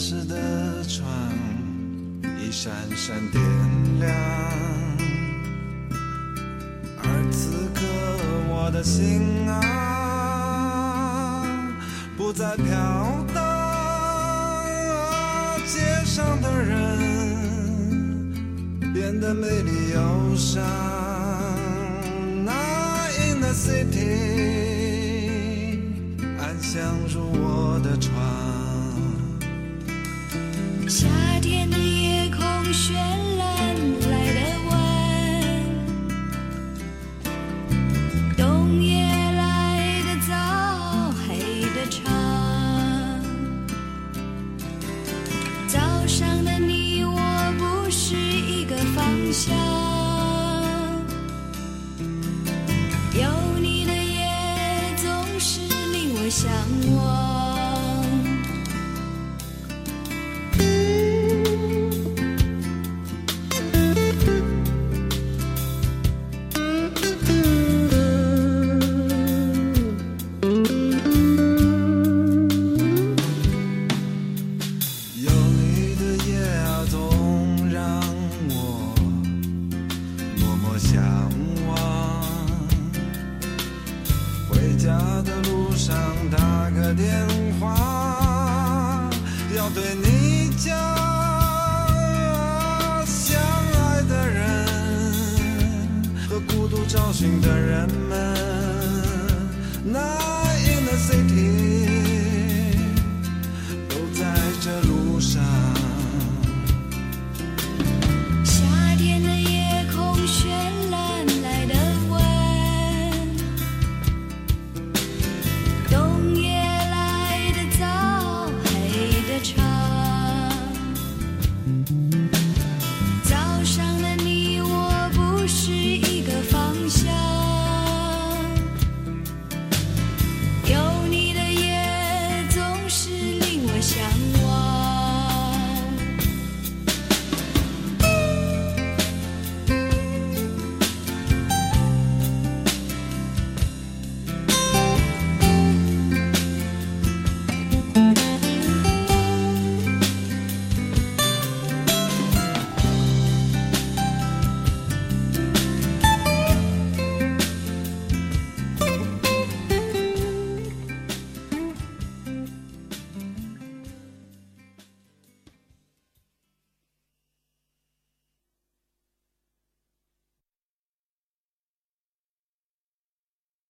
时的窗一闪闪点亮，而此刻我的心啊，不再飘荡。街上的人变得美丽忧伤。那 in the city，安详如我。夏天的夜空绚烂来得晚，冬夜来得早，黑的长。早上的你我不是一个方向，有你的夜总是令我回家的路上打个电话，要对你讲，相爱的人和孤独找寻的人们，那 in the city。